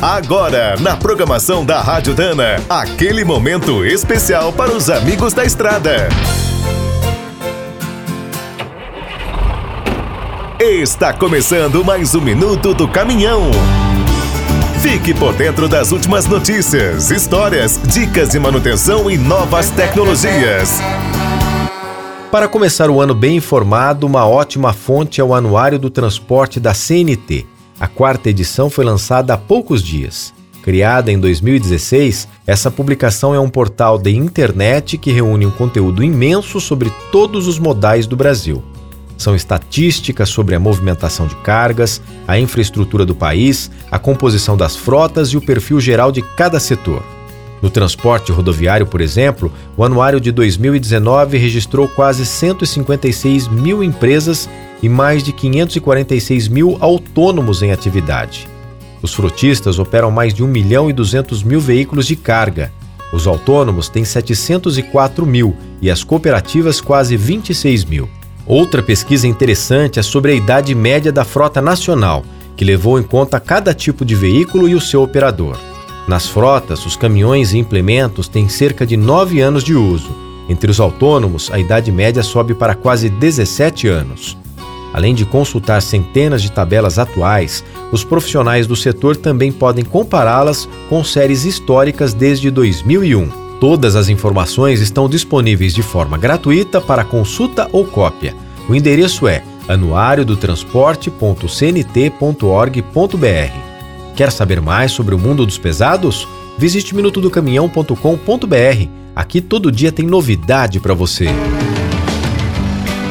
Agora, na programação da Rádio Dana, aquele momento especial para os amigos da estrada. Está começando mais um minuto do caminhão. Fique por dentro das últimas notícias, histórias, dicas de manutenção e novas tecnologias. Para começar o ano bem informado, uma ótima fonte é o Anuário do Transporte da CNT. A quarta edição foi lançada há poucos dias. Criada em 2016, essa publicação é um portal de internet que reúne um conteúdo imenso sobre todos os modais do Brasil. São estatísticas sobre a movimentação de cargas, a infraestrutura do país, a composição das frotas e o perfil geral de cada setor. No transporte rodoviário, por exemplo, o anuário de 2019 registrou quase 156 mil empresas e mais de 546 mil autônomos em atividade. Os frotistas operam mais de 1 milhão e 200 mil veículos de carga. Os autônomos têm 704 mil e as cooperativas quase 26 mil. Outra pesquisa interessante é sobre a idade média da frota nacional, que levou em conta cada tipo de veículo e o seu operador. Nas frotas, os caminhões e implementos têm cerca de 9 anos de uso. Entre os autônomos, a idade média sobe para quase 17 anos. Além de consultar centenas de tabelas atuais, os profissionais do setor também podem compará-las com séries históricas desde 2001. Todas as informações estão disponíveis de forma gratuita para consulta ou cópia. O endereço é anuariodotransporte.cnt.org.br. Quer saber mais sobre o mundo dos pesados? Visite minutodocaminhão.com.br. Aqui todo dia tem novidade para você.